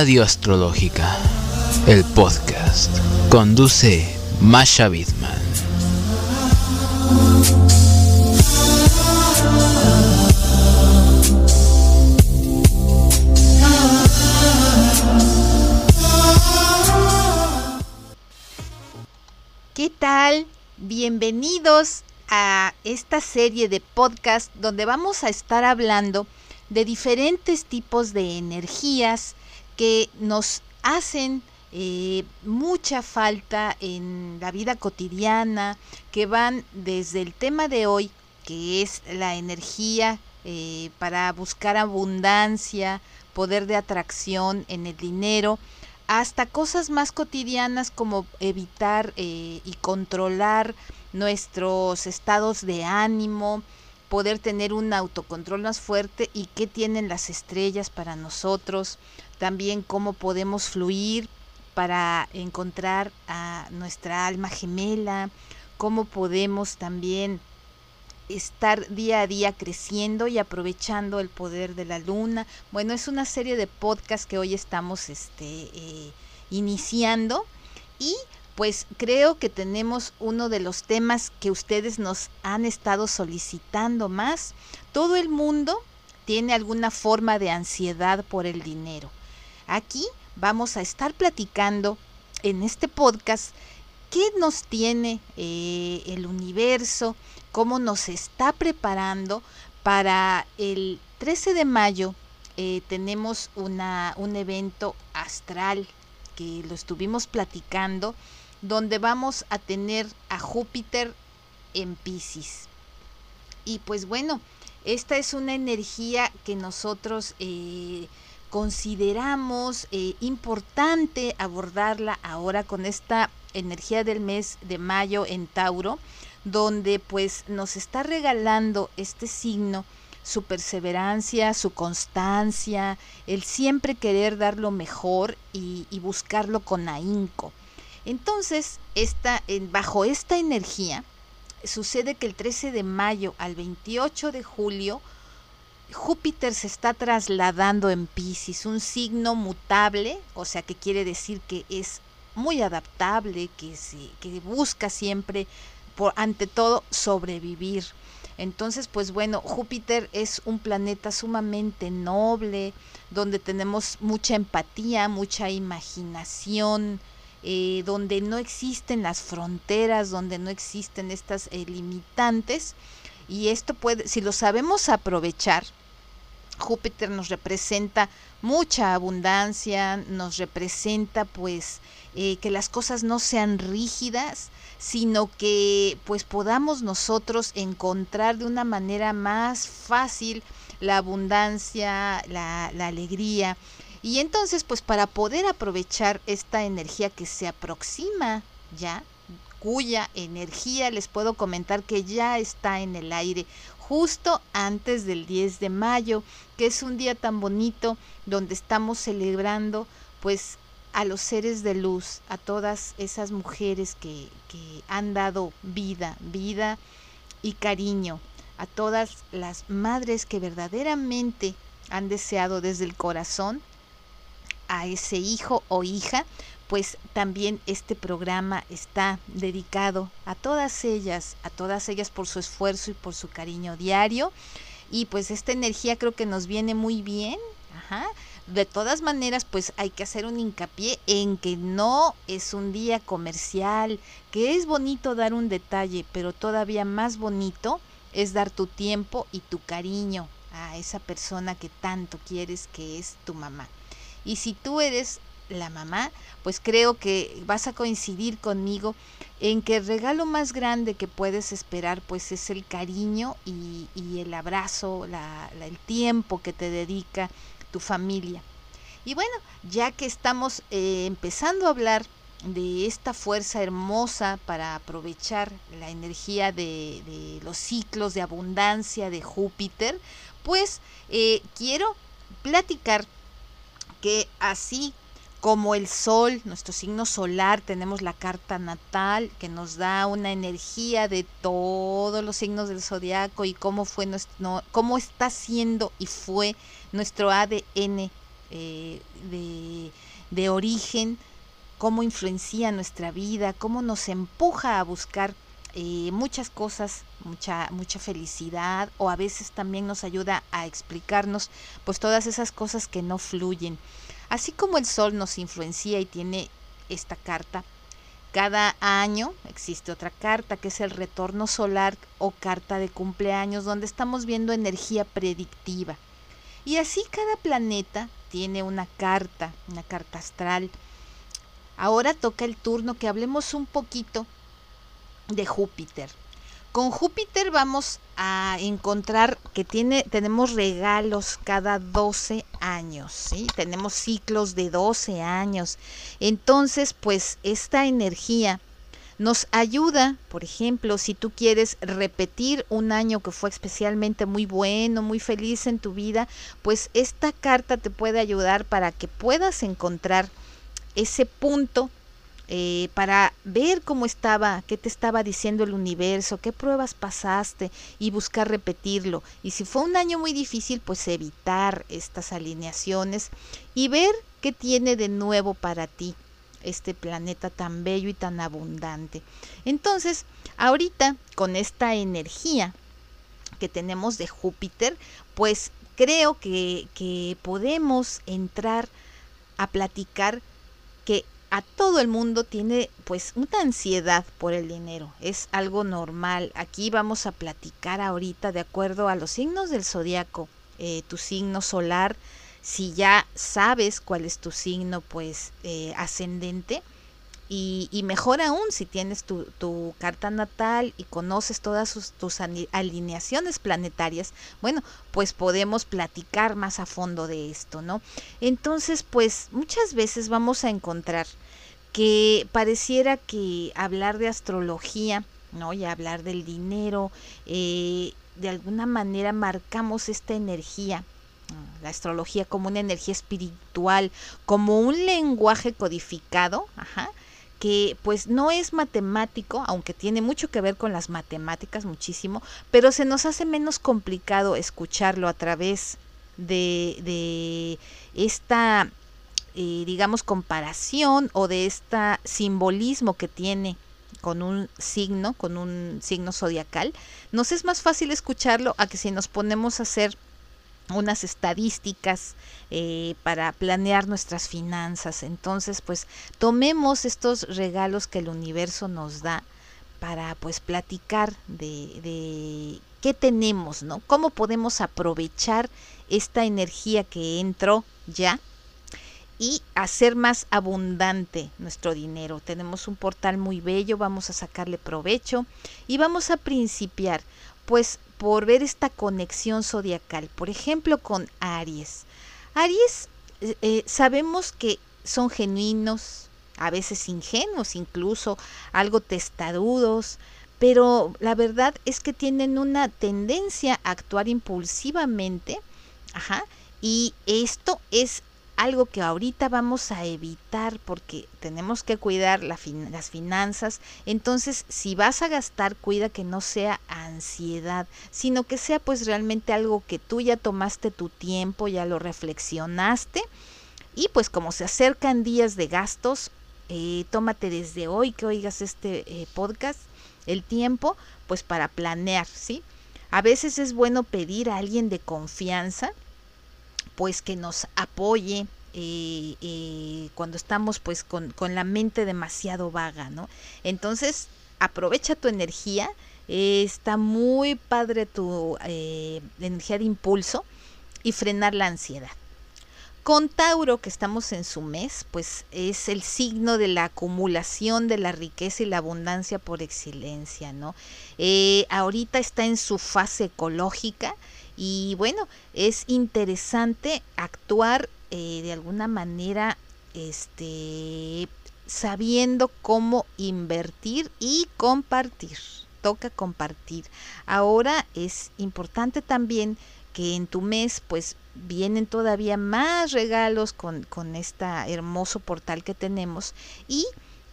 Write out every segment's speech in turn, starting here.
Radio Astrológica, el podcast. Conduce Masha Bidman. ¿Qué tal? Bienvenidos a esta serie de podcast donde vamos a estar hablando de diferentes tipos de energías que nos hacen eh, mucha falta en la vida cotidiana, que van desde el tema de hoy, que es la energía eh, para buscar abundancia, poder de atracción en el dinero, hasta cosas más cotidianas como evitar eh, y controlar nuestros estados de ánimo, poder tener un autocontrol más fuerte y qué tienen las estrellas para nosotros, también cómo podemos fluir para encontrar a nuestra alma gemela, cómo podemos también estar día a día creciendo y aprovechando el poder de la luna. Bueno, es una serie de podcasts que hoy estamos este, eh, iniciando y pues creo que tenemos uno de los temas que ustedes nos han estado solicitando más. Todo el mundo tiene alguna forma de ansiedad por el dinero. Aquí vamos a estar platicando en este podcast qué nos tiene eh, el universo, cómo nos está preparando para el 13 de mayo. Eh, tenemos una, un evento astral que lo estuvimos platicando, donde vamos a tener a Júpiter en Pisces. Y pues bueno, esta es una energía que nosotros eh, consideramos eh, importante abordarla ahora con esta energía del mes de mayo en Tauro, donde pues nos está regalando este signo su perseverancia, su constancia, el siempre querer dar lo mejor y, buscarlo con ahínco. Entonces, esta, bajo esta energía, sucede que el 13 de mayo al 28 de julio, Júpiter se está trasladando en Pisces, un signo mutable, o sea que quiere decir que es muy adaptable, que, que busca siempre, por, ante todo, sobrevivir. Entonces, pues bueno, Júpiter es un planeta sumamente noble, donde tenemos mucha empatía, mucha imaginación, eh, donde no existen las fronteras, donde no existen estas eh, limitantes. Y esto puede, si lo sabemos aprovechar, Júpiter nos representa mucha abundancia, nos representa pues eh, que las cosas no sean rígidas, sino que pues podamos nosotros encontrar de una manera más fácil la abundancia, la, la alegría. Y entonces pues para poder aprovechar esta energía que se aproxima ya, cuya energía les puedo comentar que ya está en el aire justo antes del 10 de mayo, que es un día tan bonito donde estamos celebrando pues a los seres de luz, a todas esas mujeres que, que han dado vida, vida y cariño, a todas las madres que verdaderamente han deseado desde el corazón a ese hijo o hija, pues también este programa está dedicado a todas ellas, a todas ellas por su esfuerzo y por su cariño diario. Y pues esta energía creo que nos viene muy bien. Ajá de todas maneras, pues hay que hacer un hincapié en que no es un día comercial, que es bonito dar un detalle, pero todavía más bonito es dar tu tiempo y tu cariño a esa persona que tanto quieres que es tu mamá. Y si tú eres la mamá, pues creo que vas a coincidir conmigo en que el regalo más grande que puedes esperar pues es el cariño y, el abrazo, el tiempo que te dedica tu familia. Y bueno, ya que estamos eh, empezando a hablar de esta fuerza hermosa para aprovechar la energía de, los ciclos de abundancia de Júpiter, pues eh, quiero platicar que así como el sol, nuestro signo solar, tenemos la carta natal que nos da una energía de todos los signos del zodiaco y cómo fue nuestro, cómo está siendo y fue nuestro ADN eh, de, de origen, cómo influencia nuestra vida, cómo nos empuja a buscar eh, muchas cosas, mucha, mucha felicidad o a veces también nos ayuda a explicarnos pues todas esas cosas que no fluyen. Así como el sol nos influencia y tiene esta carta, cada año existe otra carta que es el retorno solar o carta de cumpleaños donde estamos viendo energía predictiva. Y así cada planeta tiene una carta, una carta astral. Ahora toca el turno que hablemos un poquito de Júpiter. Con Júpiter vamos a encontrar que tiene, tenemos regalos cada 12 años, ¿sí? Tenemos ciclos de 12 años. Entonces, pues esta energía nos ayuda, por ejemplo, si tú quieres repetir un año que fue especialmente muy bueno, muy feliz en tu vida, pues esta carta te puede ayudar para que puedas encontrar ese punto eh, para ver cómo estaba, qué te estaba diciendo el universo, qué pruebas pasaste y buscar repetirlo. Y si fue un año muy difícil, pues evitar estas alineaciones y ver qué tiene de nuevo para ti este planeta tan bello y tan abundante. Entonces, ahorita con esta energía que tenemos de Júpiter, pues creo que, que podemos entrar a platicar a todo el mundo tiene pues una ansiedad por el dinero. Es algo normal. Aquí vamos a platicar ahorita de acuerdo a los signos del zodiaco. Eh, tu signo solar, si ya sabes cuál es tu signo pues eh, ascendente, y, mejor aún si tienes tu, carta natal y conoces todas tus alineaciones planetarias, bueno, pues podemos platicar más a fondo de esto, ¿no? Entonces, pues muchas veces vamos a encontrar que pareciera que hablar de astrología, ¿no? Y hablar del dinero, eh, de alguna manera marcamos esta energía la astrología como una energía espiritual, como un lenguaje codificado, ajá, que pues no es matemático, aunque tiene mucho que ver con las matemáticas, muchísimo, pero se nos hace menos complicado escucharlo a través de, de esta, eh, digamos, comparación o de este simbolismo que tiene con un signo, con un signo zodiacal, nos es más fácil escucharlo a que si nos ponemos a hacer unas estadísticas eh, para planear nuestras finanzas. Entonces, pues tomemos estos regalos que el universo nos da para pues platicar de, de qué tenemos, ¿no? Cómo podemos aprovechar esta energía que entró ya y hacer más abundante nuestro dinero. Tenemos un portal muy bello, vamos a sacarle provecho y vamos a principiar pues por ver esta conexión zodiacal, por ejemplo con Aries. Aries eh, eh, sabemos que son genuinos, a veces ingenuos, incluso algo testarudos, pero la verdad es que tienen una tendencia a actuar impulsivamente, ajá, y esto es algo que ahorita vamos a evitar porque tenemos que cuidar las finanzas. Entonces, si vas a gastar, cuida que no sea ansiedad, sino que sea pues realmente algo que tú ya tomaste tu tiempo, ya lo reflexionaste. Y pues como se acercan días de gastos, eh, tómate desde hoy que oigas este eh, podcast el tiempo pues para planear, ¿sí? A veces es bueno pedir a alguien de confianza pues que nos apoye eh, eh, cuando estamos pues con, la mente demasiado vaga, ¿no? Entonces, aprovecha tu energía, está muy padre tu eh, energía de impulso y frenar la ansiedad. Con Tauro, que estamos en su mes, pues es el signo de la acumulación de la riqueza y la abundancia por excelencia, ¿no? ahorita está en su fase ecológica, y bueno, es interesante actuar eh, de alguna manera este, sabiendo cómo invertir y compartir. Toca compartir. Ahora es importante también que en tu mes pues vienen todavía más regalos con, con este hermoso portal que tenemos y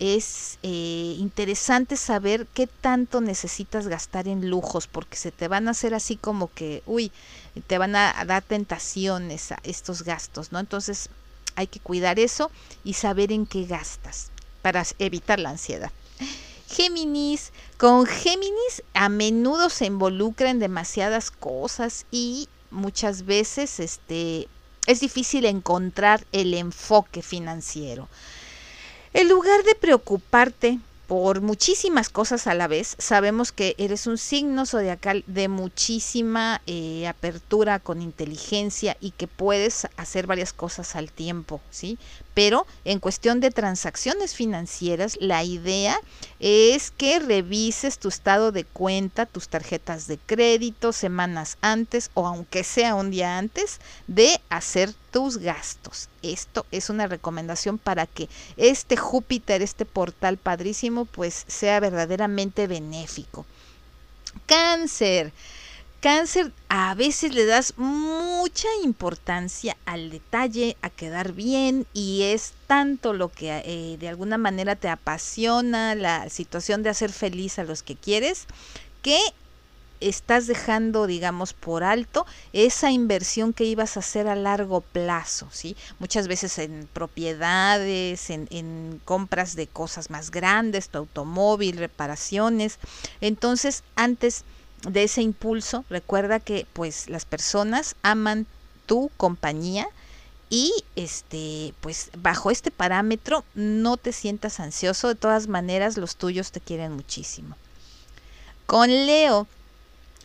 es eh, interesante saber qué tanto necesitas gastar en lujos, porque se te van a hacer así como que, uy, te van a dar tentaciones a estos gastos, ¿no? Entonces hay que cuidar eso y saber en qué gastas para evitar la ansiedad. Géminis, con Géminis a menudo se involucra en demasiadas cosas y muchas veces este, es difícil encontrar el enfoque financiero. En lugar de preocuparte por muchísimas cosas a la vez, sabemos que eres un signo zodiacal de muchísima eh, apertura con inteligencia y que puedes hacer varias cosas al tiempo, ¿sí? Pero en cuestión de transacciones financieras, la idea es que revises tu estado de cuenta, tus tarjetas de crédito semanas antes o aunque sea un día antes de hacer tus gastos. Esto es una recomendación para que este Júpiter, este portal padrísimo, pues sea verdaderamente benéfico. Cáncer. Cáncer, a veces le das mucha importancia al detalle, a quedar bien y es tanto lo que eh, de alguna manera te apasiona la situación de hacer feliz a los que quieres que estás dejando, digamos, por alto esa inversión que ibas a hacer a largo plazo, ¿sí? Muchas veces en propiedades, en, compras de cosas más grandes, tu automóvil, reparaciones. Entonces, antes de ese impulso, recuerda que pues las personas aman tu compañía y este pues bajo este parámetro no te sientas ansioso, de todas maneras los tuyos te quieren muchísimo. Con Leo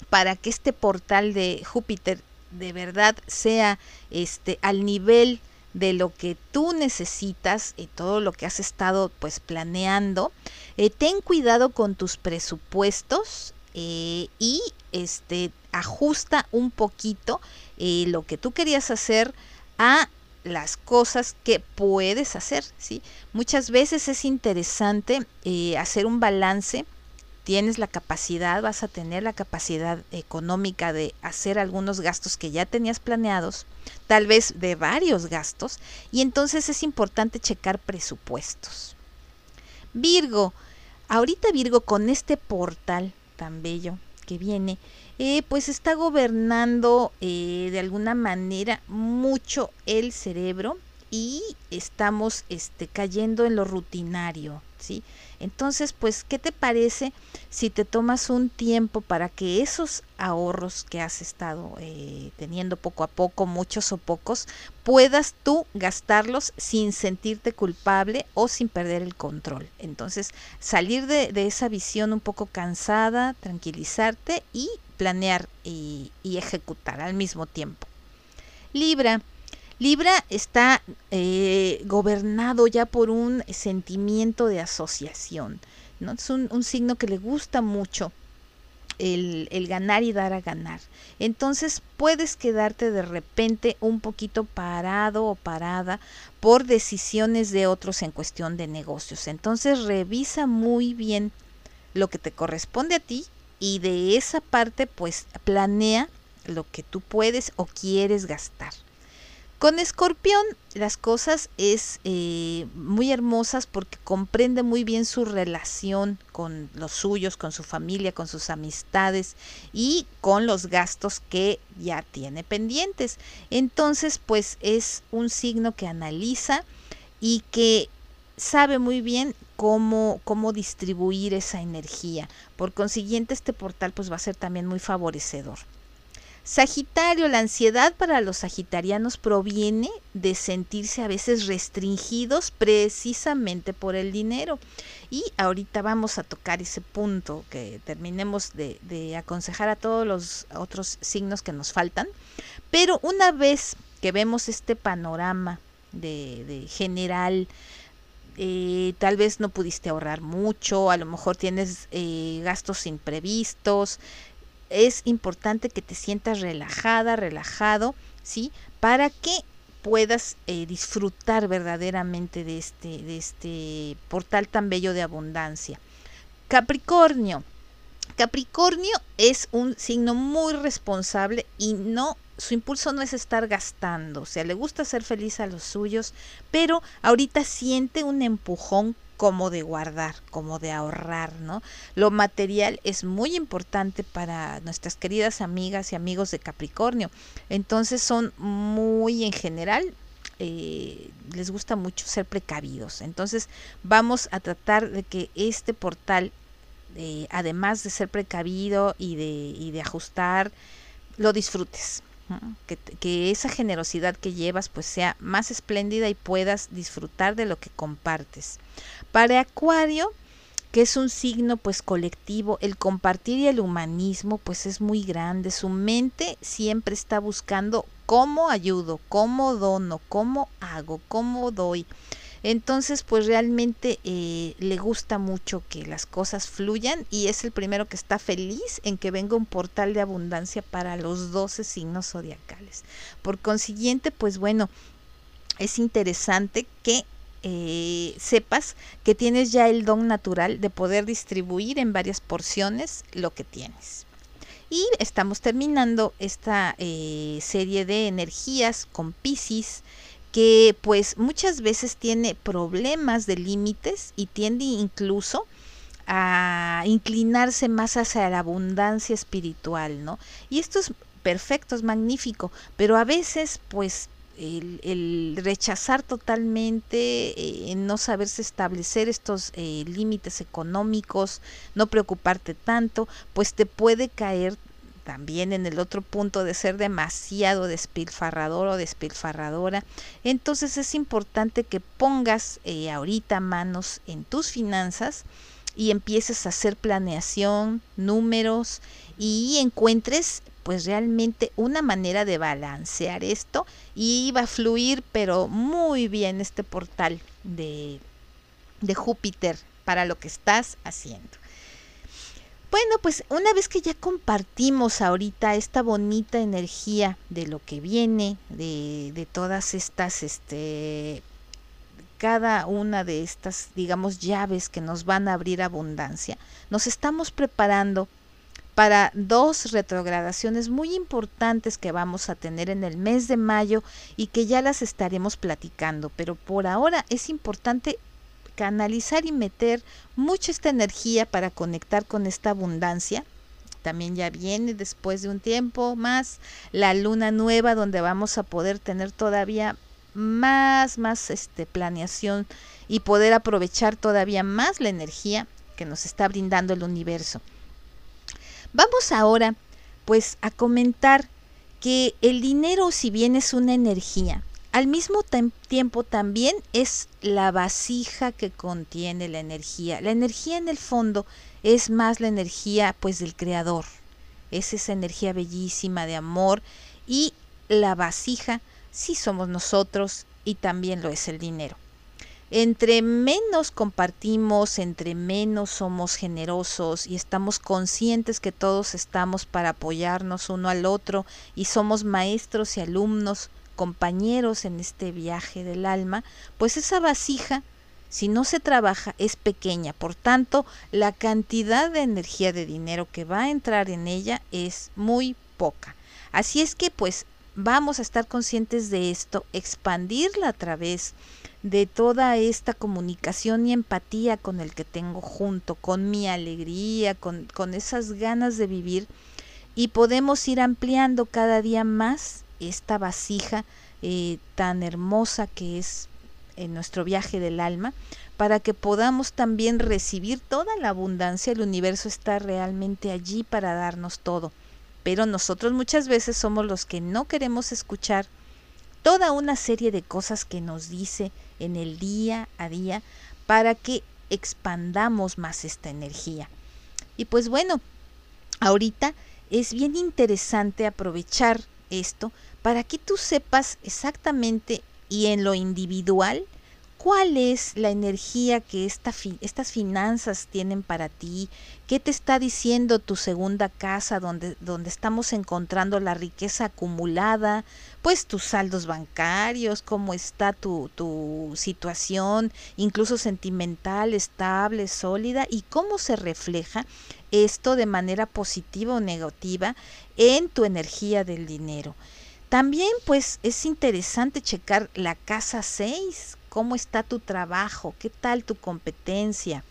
para que este portal de Júpiter de verdad sea este al nivel de lo que tú necesitas y todo lo que has estado pues planeando, eh, ten cuidado con tus presupuestos eh, y este ajusta un poquito eh, lo que tú querías hacer a las cosas que puedes hacer, ¿sí? Muchas veces es interesante hacer un balance tienes la capacidad, vas a tener la capacidad económica de hacer algunos gastos que ya tenías planeados, tal vez de varios gastos, y entonces es importante checar presupuestos. Virgo, ahorita Virgo con este portal tan bello que viene, eh, pues está gobernando eh, de alguna manera mucho el cerebro y estamos este, cayendo en lo rutinario, Entonces, pues, ¿qué te parece si te tomas un tiempo para que esos ahorros que has estado eh, teniendo poco a poco, muchos o pocos, puedas tú gastarlos sin sentirte culpable o sin perder el control? Entonces, salir de, esa visión un poco cansada, tranquilizarte y planear y ejecutar al mismo tiempo. Libra, Libra está eh, gobernado ya por un sentimiento de asociación. ¿no? Es un, signo que le gusta mucho el, el, ganar y dar a ganar. Entonces puedes quedarte de repente un poquito parado o parada por decisiones de otros en cuestión de negocios. Entonces revisa muy bien lo que te corresponde a ti y de esa parte pues planea lo que tú puedes o quieres gastar. Con Escorpión las cosas es eh, muy hermosas porque comprende muy bien su relación con los suyos, con su familia, con sus amistades y con los gastos que ya tiene pendientes. Entonces, pues es un signo que analiza y que sabe muy bien cómo, cómo distribuir esa energía. Por consiguiente, este portal pues va a ser también muy favorecedor. Sagitario, la ansiedad para los sagitarianos proviene de sentirse a veces restringidos precisamente por el dinero. Y ahorita vamos a tocar ese punto que terminemos de, aconsejar a todos los otros signos que nos faltan. Pero una vez que vemos este panorama de, general, eh, tal vez no pudiste ahorrar mucho, a lo mejor tienes eh, gastos imprevistos, es importante que te sientas relajada, relajado, ¿sí? Para que puedas eh, disfrutar verdaderamente de este, de este portal tan bello de abundancia. Capricornio. Capricornio es un signo muy responsable y no su impulso no es estar gastando, o sea, le gusta ser feliz a los suyos, pero ahorita siente un empujón como de guardar, como de ahorrar, ¿no? Lo material es muy importante para nuestras queridas amigas y amigos de Capricornio. Entonces son muy en general eh, les gusta mucho ser precavidos. Entonces vamos a tratar de que este portal, eh, además de ser precavido y de, y de ajustar, lo disfrutes. Que, esa generosidad que llevas pues sea más espléndida y puedas disfrutar de lo que compartes. Para Acuario, que es un signo pues colectivo, el compartir y el humanismo pues es muy grande, su mente siempre está buscando cómo ayudo, cómo dono, cómo hago, cómo doy. Entonces, pues realmente eh, le gusta mucho que las cosas fluyan y es el primero que está feliz en que venga un portal de abundancia para los 12 signos zodiacales. Por consiguiente, pues bueno, es interesante que eh, sepas que tienes ya el don natural de poder distribuir en varias porciones lo que tienes. Y estamos terminando esta eh, serie de energías con Pisces que pues muchas veces tiene problemas de límites y tiende incluso a inclinarse más hacia la abundancia espiritual, ¿no? Y esto es perfecto, es magnífico, pero a veces pues el, rechazar totalmente, eh, no saberse establecer estos eh, límites económicos, no preocuparte tanto, pues te puede caer también en el otro punto de ser demasiado despilfarrador o despilfarradora. Entonces es importante que pongas eh, ahorita manos en tus finanzas y empieces a hacer planeación, números y encuentres pues realmente una manera de balancear esto y va a fluir pero muy bien este portal de, de Júpiter para lo que estás haciendo. Bueno, pues una vez que ya compartimos ahorita esta bonita energía de lo que viene, de, todas estas, este, cada una de estas, digamos, llaves que nos van a abrir abundancia, nos estamos preparando para dos retrogradaciones muy importantes que vamos a tener en el mes de mayo y que ya las estaremos platicando. Pero por ahora es importante canalizar y meter mucha esta energía para conectar con esta abundancia. También ya viene después de un tiempo más la luna nueva donde vamos a poder tener todavía más, más este, planeación y poder aprovechar todavía más la energía que nos está brindando el universo. Vamos ahora pues a comentar que el dinero si bien es una energía, al mismo tiempo también es la vasija que contiene la energía. La energía en el fondo es más la energía pues del creador. Es esa energía bellísima de amor y la vasija sí somos nosotros y también lo es el dinero. Entre menos compartimos, entre menos somos generosos y estamos conscientes que todos estamos para apoyarnos uno al otro y somos maestros y alumnos, compañeros en este viaje del alma, pues esa vasija, si no se trabaja, es pequeña. Por tanto, la cantidad de energía de dinero que va a entrar en ella es muy poca. Así es que pues vamos a estar conscientes de esto, expandirla a través de toda esta comunicación y empatía con el que tengo junto, con mi alegría, con, con esas ganas de vivir y podemos ir ampliando cada día más esta vasija eh, tan hermosa que es en nuestro viaje del alma, para que podamos también recibir toda la abundancia. El universo está realmente allí para darnos todo, pero nosotros muchas veces somos los que no queremos escuchar toda una serie de cosas que nos dice en el día a día para que expandamos más esta energía. Y pues bueno, ahorita es bien interesante aprovechar esto para que tú sepas exactamente y en lo individual cuál es la energía que esta estas finanzas tienen para ti, qué te está diciendo tu segunda casa donde, donde estamos encontrando la riqueza acumulada, pues tus saldos bancarios, cómo está tu, tu situación, incluso sentimental, estable, sólida, y cómo se refleja esto de manera positiva o negativa en tu energía del dinero. También pues es interesante checar la casa 6 cómo está tu trabajo, qué tal tu competencia.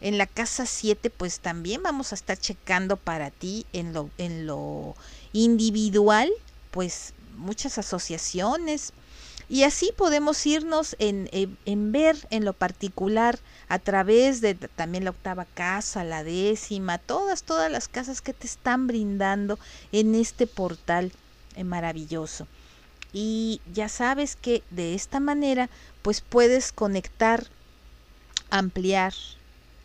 En la casa 7 pues también vamos a estar checando para ti en lo, en lo individual, pues muchas asociaciones, y así podemos irnos en, en, ver en lo particular a través de también la octava casa, la décima, todas, todas las casas que te están brindando en este portal eh, maravilloso. Y ya sabes que de esta manera pues puedes conectar, ampliar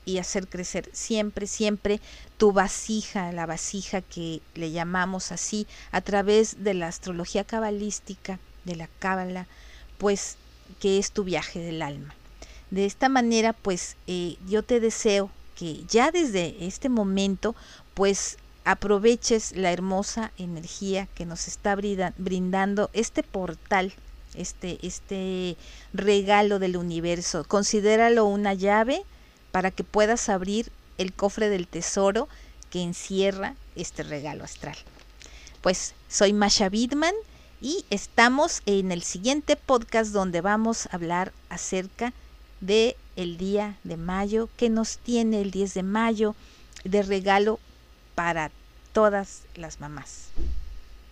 y hacer crecer siempre, siempre tu vasija, la vasija que le llamamos así, a través de la astrología cabalística de la cábala, pues que es tu viaje del alma. De esta manera, pues eh, yo te deseo que ya desde este momento, pues aproveches la hermosa energía que nos está brindando este portal, este, este regalo del universo. Considéralo una llave para que puedas abrir el cofre del tesoro que encierra este regalo astral. Pues soy Masha Bidman y estamos en el siguiente podcast donde vamos a hablar acerca de el día de mayo, que nos tiene el 10 de mayo de regalo para todas las mamás.